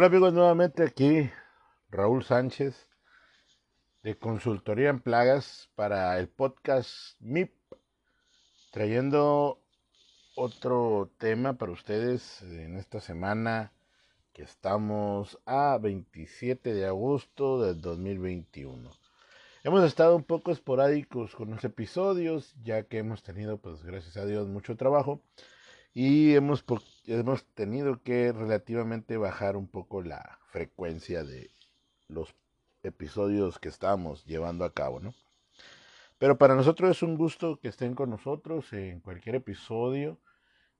Hola amigos, nuevamente aquí Raúl Sánchez de Consultoría en Plagas para el podcast MIP, trayendo otro tema para ustedes en esta semana que estamos a 27 de agosto del 2021. Hemos estado un poco esporádicos con los episodios, ya que hemos tenido, pues gracias a Dios, mucho trabajo y hemos, hemos tenido que relativamente bajar un poco la frecuencia de los episodios que estamos llevando a cabo, ¿no? Pero para nosotros es un gusto que estén con nosotros en cualquier episodio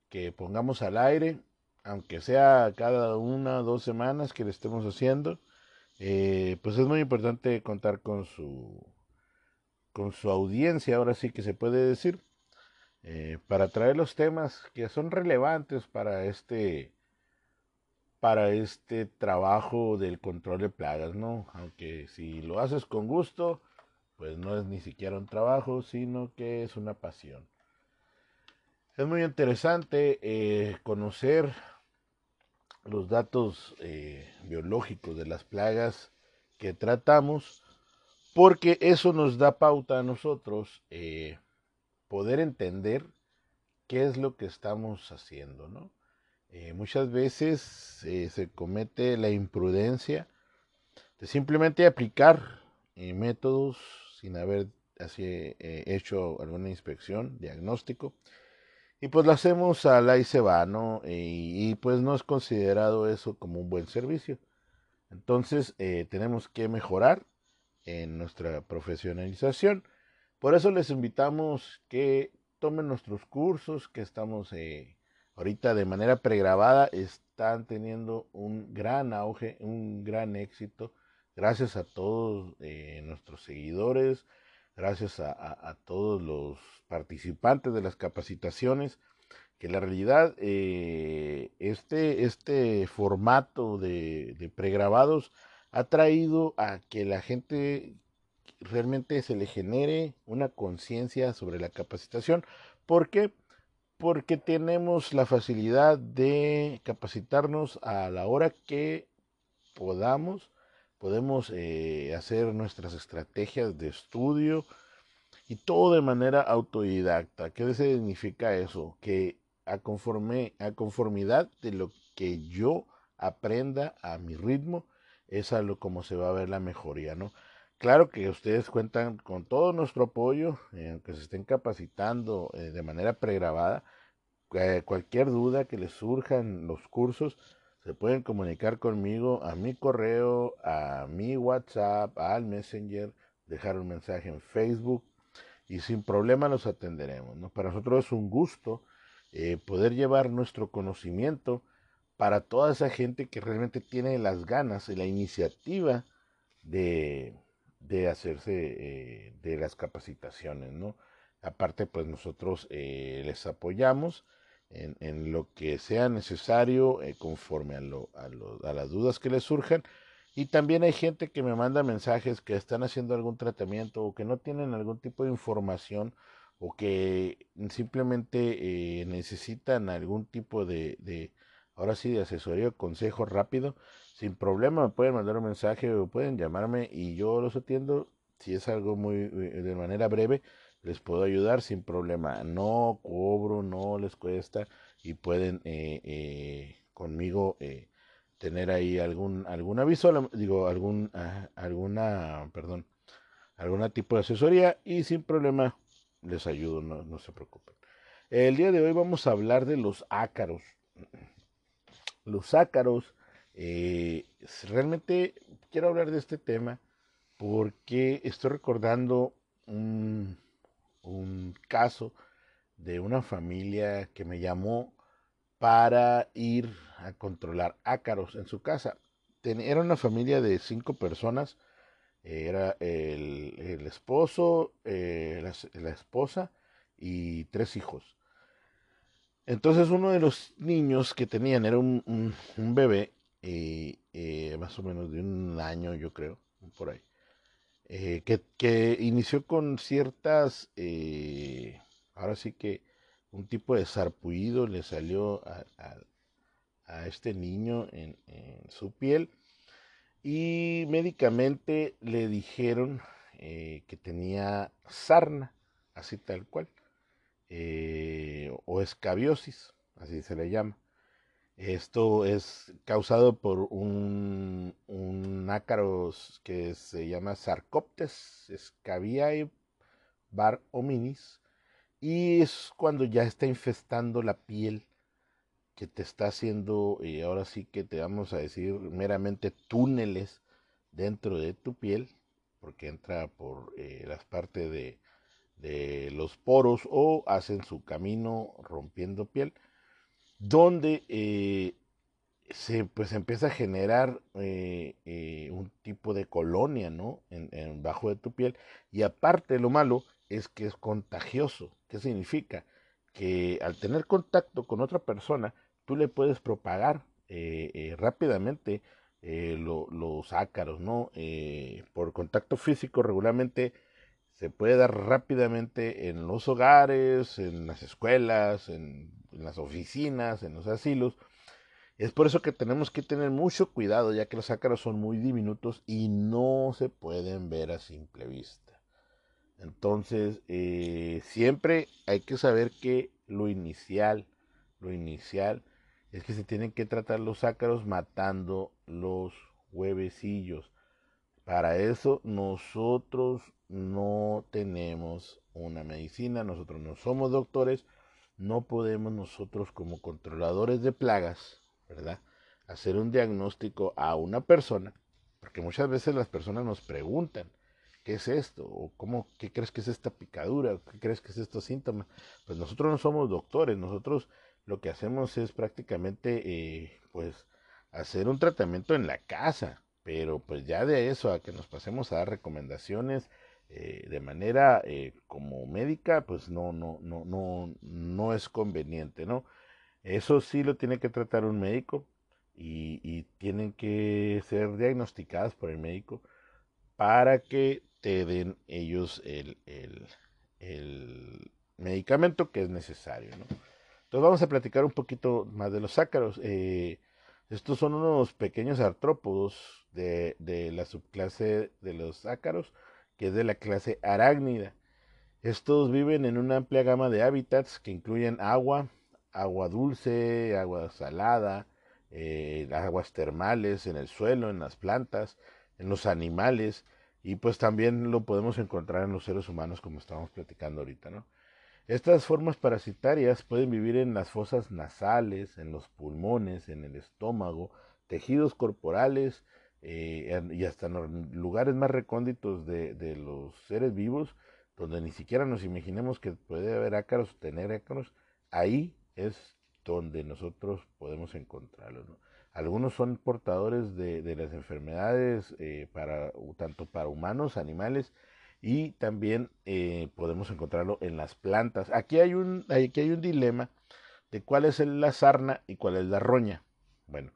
que pongamos al aire, aunque sea cada una o dos semanas que le estemos haciendo. Eh, pues es muy importante contar con su con su audiencia, ahora sí que se puede decir, eh, para traer los temas que son relevantes para este para este trabajo del control de plagas, ¿no? Aunque si lo haces con gusto, pues no es ni siquiera un trabajo, sino que es una pasión. Es muy interesante eh, conocer los datos eh, biológicos de las plagas que tratamos, porque eso nos da pauta a nosotros poder entender qué es lo que estamos haciendo, ¿no? Eh, muchas veces se comete la imprudencia de simplemente aplicar métodos sin haber hecho alguna inspección, diagnóstico, y pues lo hacemos a la y se va, ¿no? Y, pues no es considerado eso como un buen servicio. Entonces eh, tenemos que mejorar en nuestra profesionalización. Por eso les invitamos que tomen nuestros cursos que estamos eh, ahorita de manera pregrabada. Están teniendo un gran auge, un gran éxito. Gracias a todos eh, nuestros seguidores, gracias a, todos los participantes de las capacitaciones, que la realidad eh, este, este formato de, de pregrabados ha traído a que la gente realmente se le genere una conciencia sobre la capacitación. ¿Por qué? Porque tenemos la facilidad de capacitarnos a la hora que podamos podemos eh, hacer nuestras estrategias de estudio y todo de manera autodidacta. ¿Qué significa eso? Que a, conforme, a conformidad de lo que yo aprenda a mi ritmo, es a lo como se va a ver la mejoría, ¿no? Claro que ustedes cuentan con todo nuestro apoyo, eh, aunque se estén capacitando eh, de manera pregrabada. cualquier duda que les surja en los cursos, se pueden comunicar conmigo a mi correo, a mi WhatsApp, al Messenger, dejar un mensaje en Facebook y sin problema los atenderemos. ¿no? Para nosotros es un gusto eh, poder llevar nuestro conocimiento para toda esa gente que realmente tiene las ganas y la iniciativa de, de hacerse eh, de las capacitaciones. ¿no? Aparte, pues nosotros eh, les apoyamos en, lo que sea necesario eh, conforme a, lo, a, a, las dudas que les surjan. Y también hay gente que me manda mensajes que están haciendo algún tratamiento o que no tienen algún tipo de información o que simplemente eh, necesitan algún tipo de, ahora sí, de asesoría consejo rápido. Sin problema me pueden mandar un mensaje o pueden llamarme y yo los atiendo si es algo muy eh, de manera breve les puedo ayudar sin problema. No cobro, no les cuesta y pueden eh, eh, conmigo eh, tener ahí algún algún aviso, digo algún ah, alguna, perdón, alguna tipo de asesoría y sin problema les ayudo, no, no se preocupen. El día de hoy vamos a hablar de los ácaros. Los ácaros, realmente quiero hablar de este tema porque estoy recordando un, caso de una familia que me llamó para ir a controlar ácaros en su casa. era una familia de cinco personas. Era el, esposo, eh, la, esposa y tres hijos. Entonces uno de los niños que tenían era un, bebé, eh, eh, más o menos de un año yo creo, por ahí. Eh, que, inició con ciertas, ahora sí que un tipo de sarpullido le salió a este niño en, su piel y médicamente le dijeron que tenía sarna, así tal cual, eh, escabiosis, así se le llama. Esto es causado por un, un ácaro que se llama Sarcoptes scabiae bar hominis y es cuando ya está infestando la piel que te está haciendo, y ahora sí que te vamos a decir meramente túneles dentro de tu piel, porque entra por eh, las partes de, de los poros o hacen su camino rompiendo piel donde eh, se pues empieza a generar eh, eh, un tipo de colonia, ¿no? En, en, bajo de tu piel. Y aparte lo malo es que es contagioso. ¿Qué significa? Que al tener contacto con otra persona, tú le puedes propagar rápidamente los ácaros, ¿no? por contacto físico regularmente se puede dar rápidamente en los hogares, en las escuelas, en, las oficinas, en los asilos. Es por eso que tenemos que tener mucho cuidado, ya que los ácaros son muy diminutos y no se pueden ver a simple vista. Entonces, eh, siempre hay que saber que lo inicial, lo inicial es que se tienen que tratar los ácaros matando los huevecillos. Para eso nosotros no tenemos una medicina, nosotros no somos doctores, no podemos nosotros como controladores de plagas, ¿verdad? Hacer un diagnóstico a una persona, porque muchas veces las personas nos preguntan, ¿qué es esto? ¿O cómo, qué crees que es esta picadura? ¿Qué crees que es estos síntomas? Pues nosotros no somos doctores, nosotros lo que hacemos es prácticamente, eh, pues, hacer un tratamiento en la casa, pero pues ya de eso a que nos pasemos a dar recomendaciones, eh, de manera eh, como médica, pues no, no, no, no, no es conveniente, ¿no? Eso sí lo tiene que tratar un médico y, tienen que ser diagnosticadas por el médico para que te den ellos el, medicamento que es necesario, ¿no? Entonces vamos a platicar un poquito más de los ácaros. Eh, estos son unos pequeños artrópodos de, de la subclase de los ácaros que es de la clase arácnida. Estos viven en una amplia gama de hábitats que incluyen agua, agua dulce, agua salada, eh, aguas termales en el suelo, en las plantas, en los animales y pues también lo podemos encontrar en los seres humanos como estamos platicando ahorita, ¿no? Estas formas parasitarias pueden vivir en las fosas nasales, en los pulmones, en el estómago, tejidos corporales, eh, y hasta en lugares más recónditos de, los seres vivos, donde ni siquiera nos imaginemos que puede haber ácaros o tener ácaros, ahí es donde nosotros podemos encontrarlos. Algunos son portadores de, de las enfermedades eh, para, tanto para humanos, animales, y también eh, podemos encontrarlo en las plantas. Aquí hay, un, aquí hay un dilema de cuál es la sarna y cuál es la roña. Bueno,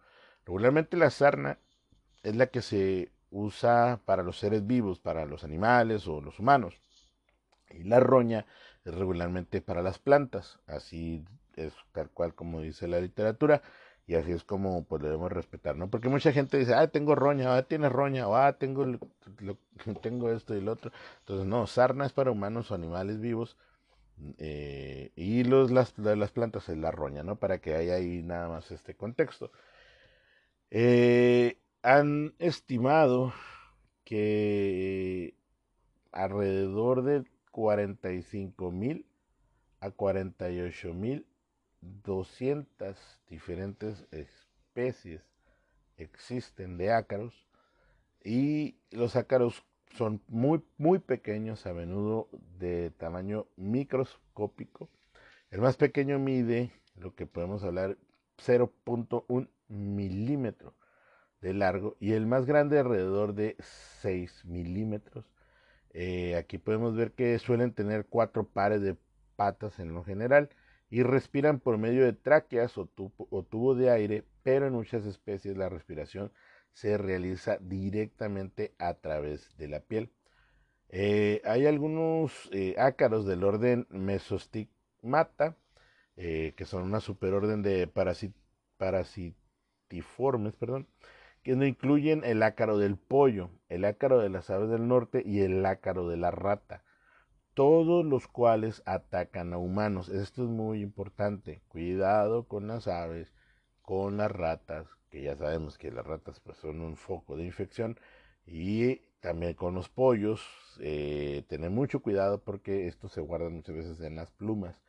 regularmente la sarna es la que se usa para los seres vivos, para los animales o los humanos. Y la roña es regularmente para las plantas, así es tal cual como dice la literatura y así es como pues debemos respetar, ¿no? Porque mucha gente dice, ah, tengo roña, ah, tienes roña, ah, tengo, tengo esto y lo otro. Entonces, no, sarna es para humanos o animales vivos eh, y los, las, las plantas es la roña, ¿no? Para que haya ahí nada más este contexto. Eh, han estimado que alrededor de 45 mil a 48 mil 200 diferentes especies existen de ácaros y los ácaros son muy muy pequeños a menudo de tamaño microscópico el más pequeño mide lo que podemos hablar 0.1 milímetro de largo y el más grande alrededor de 6 milímetros. Eh, aquí podemos ver que suelen tener cuatro pares de patas en lo general y respiran por medio de tráqueas o, tubo de aire, pero en muchas especies la respiración se realiza directamente a través de la piel. Eh, hay algunos eh, ácaros del orden Mesostigmata, que son una superorden de parasit falciformes, perdón, que no incluyen el ácaro del pollo, el ácaro de las aves del norte y el ácaro de la rata, todos los cuales atacan a humanos. Esto es muy importante. Cuidado con las aves, con las ratas, que ya sabemos que las ratas pues, son un foco de infección, y también con los pollos, eh, tener mucho cuidado porque estos se guardan muchas veces en las plumas.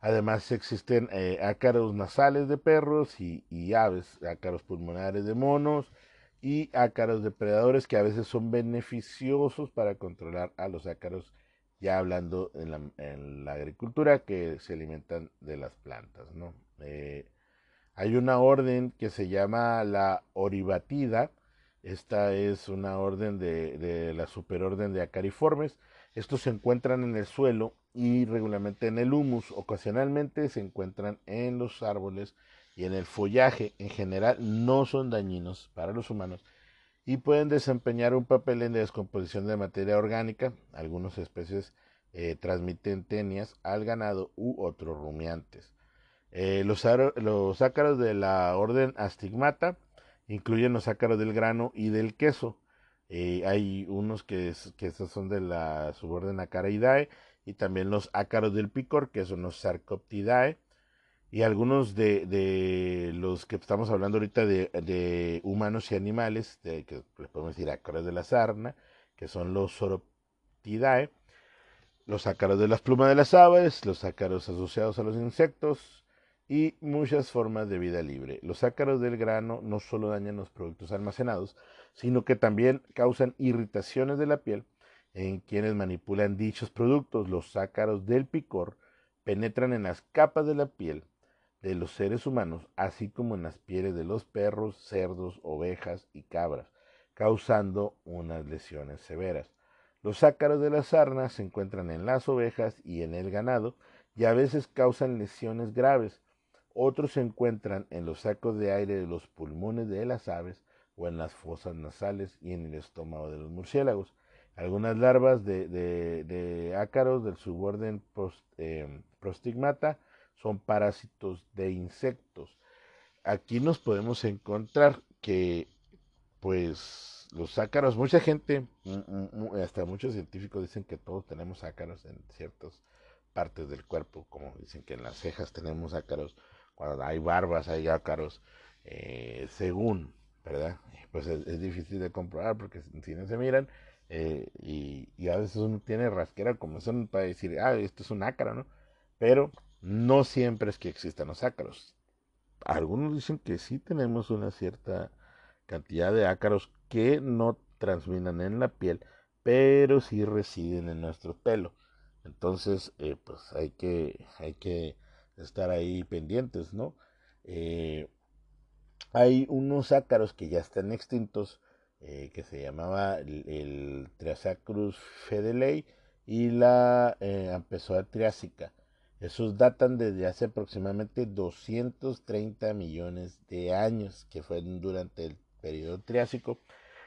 Además existen eh, ácaros nasales de perros y, aves, ácaros pulmonares de monos y ácaros depredadores que a veces son beneficiosos para controlar a los ácaros, ya hablando en la, agricultura, que se alimentan de las plantas. ¿no? Eh, hay una orden que se llama la oribatida, esta es una orden de, de la superorden de acariformes. Estos se encuentran en el suelo y regularmente en el humus. Ocasionalmente se encuentran en los árboles y en el follaje. En general no son dañinos para los humanos y pueden desempeñar un papel en la descomposición de materia orgánica. Algunas especies eh, transmiten tenias al ganado u otros rumiantes. Eh, los, ácaros de la orden astigmata incluyen los ácaros del grano y del queso. Eh, hay unos que, que son de la suborden Acaraidae y también los ácaros del picor, que son los Sarcoptidae. Y algunos de, los que estamos hablando ahorita de, humanos y animales, de, que les podemos decir ácaros de la sarna, que son los Soroptidae, los ácaros de las plumas de las aves, los ácaros asociados a los insectos, y muchas formas de vida libre. Los ácaros del grano no solo dañan los productos almacenados, sino que también causan irritaciones de la piel en quienes manipulan dichos productos. Los ácaros del picor penetran en las capas de la piel de los seres humanos, así como en las pieles de los perros, cerdos, ovejas y cabras, causando unas lesiones severas. Los ácaros de las sarnas se encuentran en las ovejas y en el ganado y a veces causan lesiones graves otros se encuentran en los sacos de aire de los pulmones de las aves o en las fosas nasales y en el estómago de los murciélagos. Algunas larvas de, ácaros del suborden eh, prostigmata son parásitos de insectos. Aquí nos podemos encontrar que, pues, los ácaros, mucha gente, hasta muchos científicos dicen que todos tenemos ácaros en ciertas partes del cuerpo, como dicen que en las cejas tenemos ácaros cuando hay barbas, hay ácaros, eh, según, ¿verdad? Pues es, difícil de comprobar porque si no se miran, eh, y, a veces uno tiene rasquera como son para decir, ah, esto es un ácaro, ¿no? Pero no siempre es que existan los ácaros. Algunos dicen que sí tenemos una cierta cantidad de ácaros que no transminan en la piel, pero sí residen en nuestro pelo. Entonces, eh, pues hay que, hay que estar ahí pendientes, ¿no? Eh, hay unos ácaros que ya están extintos, eh, que se llamaba el, el Triasacrus fedelei y la eh, triásica. Esos datan desde hace aproximadamente 230 millones de años, que fue durante el periodo Triásico,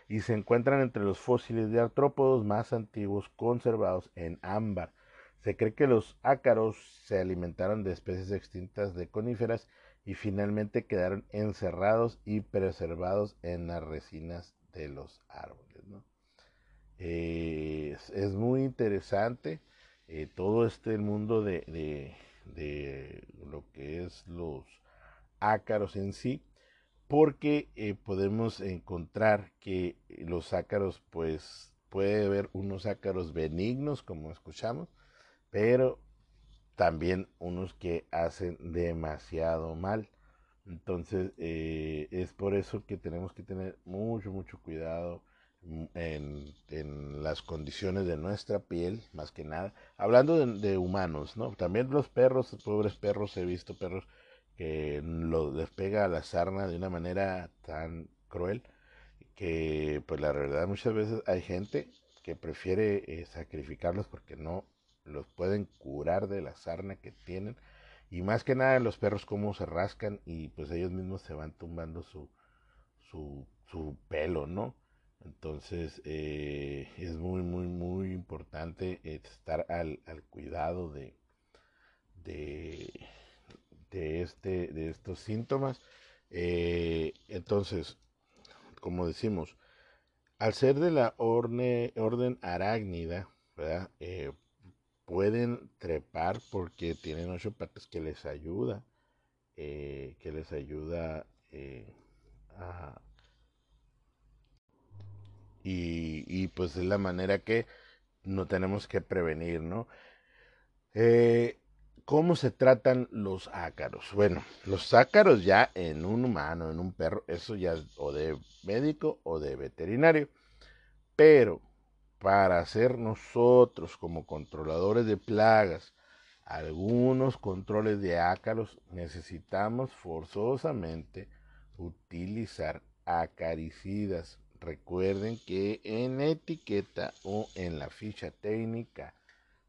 y se encuentran entre los fósiles de artrópodos más antiguos conservados en ámbar se cree que los ácaros se alimentaron de especies extintas de coníferas y finalmente quedaron encerrados y preservados en las resinas de los árboles. Eh, es, muy interesante eh, todo este mundo de, lo que es los ácaros en sí, porque eh, podemos encontrar que los ácaros, pues puede haber unos ácaros benignos, como escuchamos, pero también unos que hacen demasiado mal. Entonces eh, es por eso que tenemos que tener mucho, mucho cuidado en, las condiciones de nuestra piel, más que nada. Hablando de, humanos, ¿no? También los perros, pobres perros, he visto perros que lo, les pega a la sarna de una manera tan cruel que pues la verdad muchas veces hay gente que prefiere eh, sacrificarlos porque no los pueden curar de la sarna que tienen. Y más que nada los perros cómo se rascan y pues ellos mismos se van tumbando su, su, su pelo, ¿no? Entonces eh, es muy, muy, muy importante estar al, al cuidado de, de, de, este, de estos síntomas. Eh, entonces, como decimos, al ser de la orden arácnida, eh, pueden trepar porque tienen ocho patas que les ayuda, que les ayuda a, y, pues es la manera que no tenemos que prevenir, ¿no? Eh, ¿Cómo se tratan los ácaros? Bueno, los ácaros ya en un humano, en un perro, eso ya es o de médico o de veterinario. Pero para hacer nosotros como controladores de plagas algunos controles de ácaros, necesitamos forzosamente utilizar acaricidas. Recuerden que en etiqueta o en la ficha técnica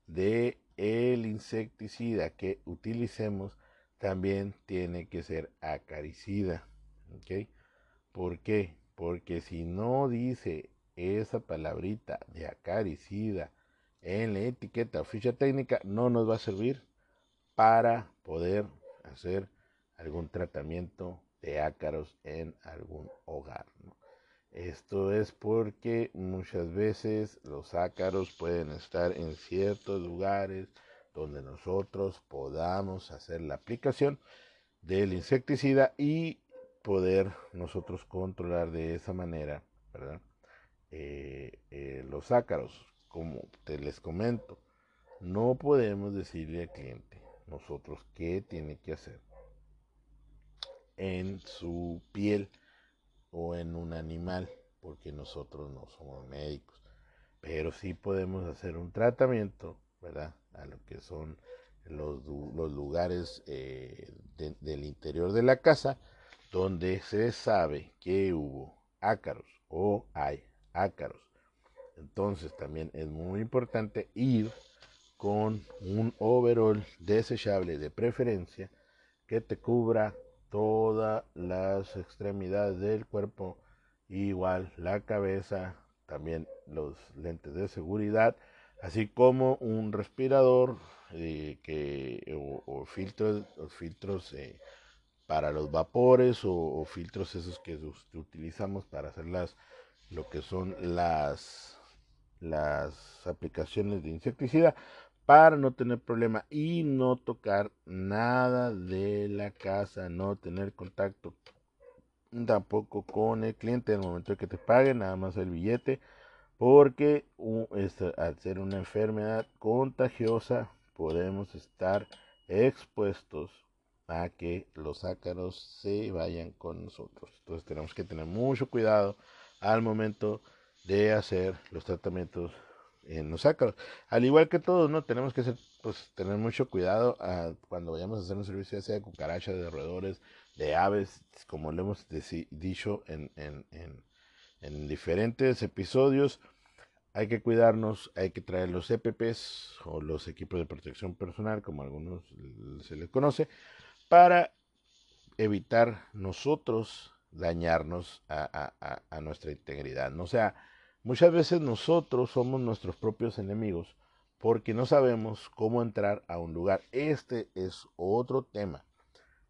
de el insecticida que utilicemos también tiene que ser acaricida. ¿Ok? ¿Por qué? Porque si no dice esa palabrita de acaricida en la etiqueta o ficha técnica, no nos va a servir para poder hacer algún tratamiento de ácaros en algún hogar. Esto es porque muchas veces los ácaros pueden estar en ciertos lugares donde nosotros podamos hacer la aplicación del insecticida y poder nosotros controlar de esa manera eh, eh, los ácaros. Como te les comento, no podemos decirle al cliente nosotros qué tiene que hacer en su piel o en un animal, porque nosotros no somos médicos, pero sí podemos hacer un tratamiento, ¿verdad? A lo que son los, los lugares eh, del interior de la casa donde se sabe que hubo ácaros o hay ácaros. Entonces también es muy importante ir con un overall desechable de preferencia que te cubra todas las extremidades del cuerpo, igual la cabeza, también los lentes de seguridad, así como un respirador eh, que, o, filtros, filtros eh, para los vapores o, filtros esos que utilizamos para hacer las, lo que son las, las aplicaciones de insecticida para no tener problema y no tocar nada de la casa, no tener contacto tampoco con el cliente en el momento que te paguen, nada más el billete, porque al ser una enfermedad contagiosa podemos estar expuestos a que los ácaros se vayan con nosotros. Entonces tenemos que tener mucho cuidado al momento de hacer los tratamientos en los ácaros. Al igual que todos, ¿no? Tenemos que ser, pues, tener mucho cuidado cuando vayamos a hacer un servicio, sea de cucarachas, de roedores, de aves, como lo hemos dicho en, en, en, diferentes episodios. Hay que cuidarnos, hay que traer los EPPs o los equipos de protección personal, como algunos se les conoce, para evitar nosotros dañarnos a, a, a nuestra integridad. ¿no? Sea, Muchas veces nosotros somos nuestros propios enemigos porque no sabemos cómo entrar a un lugar. Este es otro tema.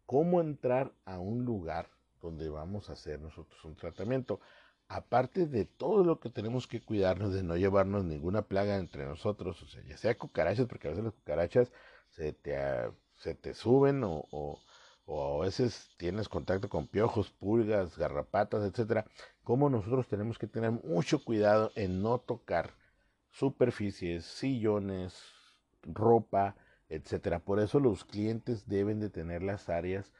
¿Cómo entrar a un lugar donde vamos a hacer nosotros un tratamiento? Aparte de todo lo que tenemos que cuidarnos de no llevarnos ninguna plaga entre nosotros, o sea, ya sea cucarachas, porque a veces las cucarachas se te, se te suben o o a veces tienes contacto con piojos, pulgas, garrapatas, etcétera, como nosotros tenemos que tener mucho cuidado en no tocar superficies, sillones, ropa, etcétera. Por eso los clientes deben de tener las áreas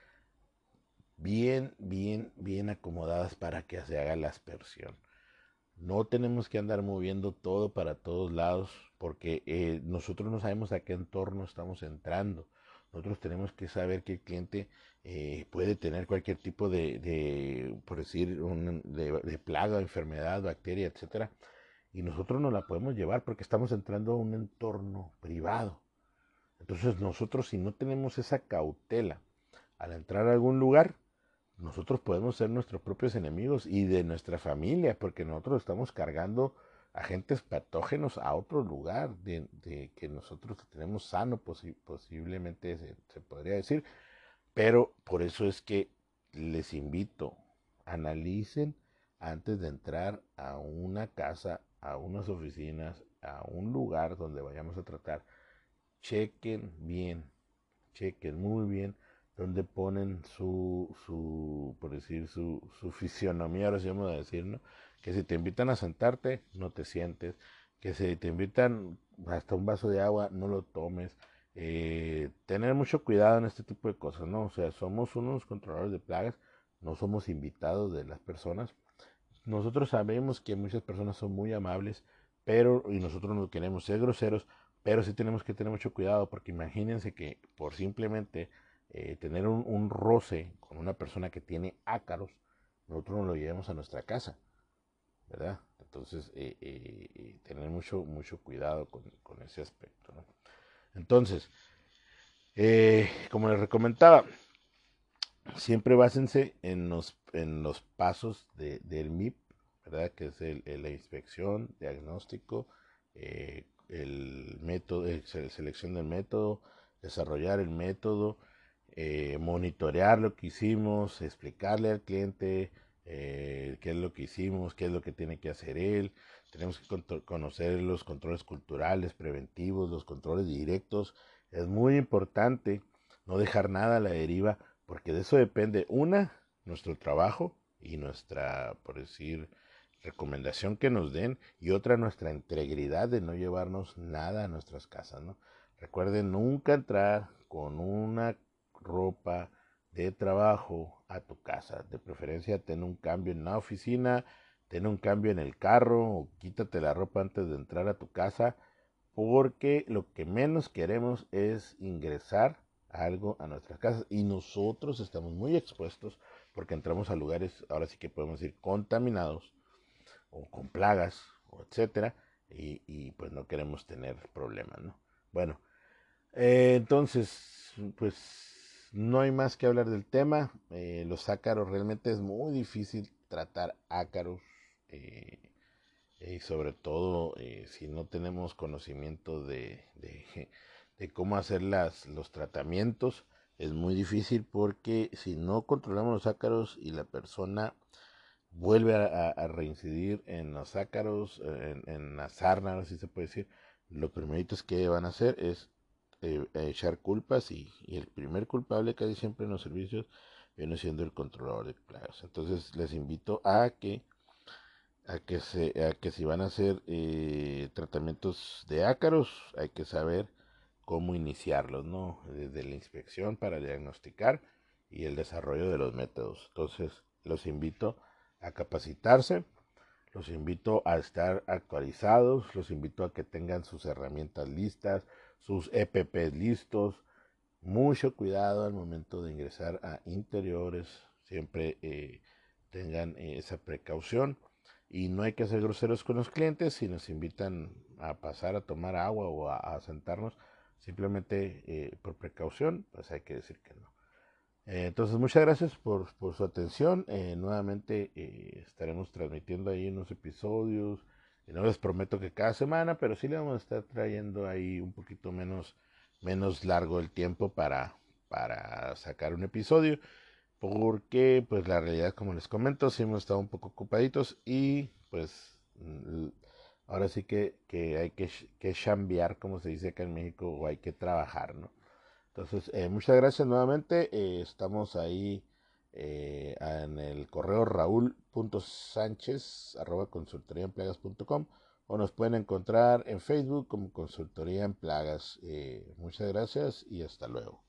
bien, bien, bien acomodadas para que se haga la aspersión. No tenemos que andar moviendo todo para todos lados porque eh, nosotros no sabemos a qué entorno estamos entrando. Nosotros tenemos que saber que el cliente eh, puede tener cualquier tipo de, por decir, un, de, plaga, enfermedad, bacteria, etcétera, y nosotros no la podemos llevar porque estamos entrando a un entorno privado. Entonces nosotros si no tenemos esa cautela al entrar a algún lugar, nosotros podemos ser nuestros propios enemigos y de nuestra familia, porque nosotros estamos cargando agentes patógenos a otro lugar de, que nosotros tenemos sano posiblemente se, podría decir pero por eso es que les invito, analicen antes de entrar a una casa, a unas oficinas, a un lugar donde vayamos a tratar. Chequen bien, chequen muy bien donde ponen su, su por decir, su, su fisionomía, ahora sí vamos a decir, ¿no? Que si te invitan a sentarte, no te sientes. Que si te invitan hasta un vaso de agua, no lo tomes. Eh, tener mucho cuidado en este tipo de cosas, ¿no? O sea, somos unos controladores de plagas, no somos invitados de las personas. Nosotros sabemos que muchas personas son muy amables, pero, y nosotros no queremos ser groseros, pero sí tenemos que tener mucho cuidado, porque imagínense que por simplemente eh, tener un, roce con una persona que tiene ácaros, nosotros nos lo llevemos a nuestra casa, ¿verdad? Entonces, eh, eh, tener mucho, mucho cuidado con, ese aspecto. Entonces, como les recomendaba, siempre básense en los, en los pasos del MIP, ¿verdad? Que es la inspección, diagnóstico, el método, selección del método, desarrollar el método, eh, monitorear lo que hicimos, explicarle al cliente eh, qué es lo que hicimos, qué es lo que tiene que hacer él. Tenemos que conocer los controles culturales, preventivos, los controles directos. Es muy importante no dejar nada a la deriva, porque de eso depende, una, nuestro trabajo y nuestra, por decir, recomendación que nos den, y otra, nuestra integridad de no llevarnos nada a nuestras casas, ¿no? Recuerden nunca entrar con una ropa de trabajo a tu casa. De preferencia, ten un cambio en la oficina, ten un cambio en el carro o quítate la ropa antes de entrar a tu casa, porque lo que menos queremos es ingresar algo a nuestras casas y nosotros estamos muy expuestos porque entramos a lugares, ahora sí que podemos decir, contaminados o con plagas o etcétera y, y pues no queremos tener problemas, ¿no? Bueno, eh, entonces, pues no hay más que hablar del tema. Eh, los ácaros realmente es muy difícil tratar ácaros. Eh, y sobre todo eh, si no tenemos conocimiento de, de, cómo hacer las, los tratamientos, es muy difícil porque si no controlamos los ácaros y la persona vuelve a, reincidir en los ácaros, en, en la sarna, así se puede decir, lo primerito que van a hacer es eh, echar culpas y, el primer culpable casi siempre en los servicios viene siendo el controlador de plagas. Entonces les invito a que a que se a que si van a hacer eh, tratamientos de ácaros hay que saber cómo iniciarlos, ¿no? Desde la inspección para diagnosticar y el desarrollo de los métodos. Entonces los invito a capacitarse, los invito a estar actualizados, los invito a que tengan sus herramientas listas, sus EPPs listos. Mucho cuidado al momento de ingresar a interiores. Siempre eh, tengan eh, esa precaución. Y no hay que ser groseros con los clientes. Si nos invitan a pasar a tomar agua o a, sentarnos, simplemente eh, por precaución, pues hay que decir que no. entonces, muchas gracias por, por su atención. nuevamente estaremos transmitiendo ahí unos episodios y no les prometo que cada semana, pero sí le vamos a estar trayendo ahí un poquito menos, menos largo el tiempo para, para sacar un episodio. Porque, pues la realidad, como les comento, sí hemos estado un poco ocupaditos y pues ahora sí que, que hay que, que chambear, como se dice acá en México, o hay que trabajar, ¿no? Entonces, eh, muchas gracias nuevamente. Eh, estamos ahí eh, en el correo raúl.sánchez arroba o nos pueden encontrar en Facebook como Consultoría en Plagas. Eh, muchas gracias y hasta luego.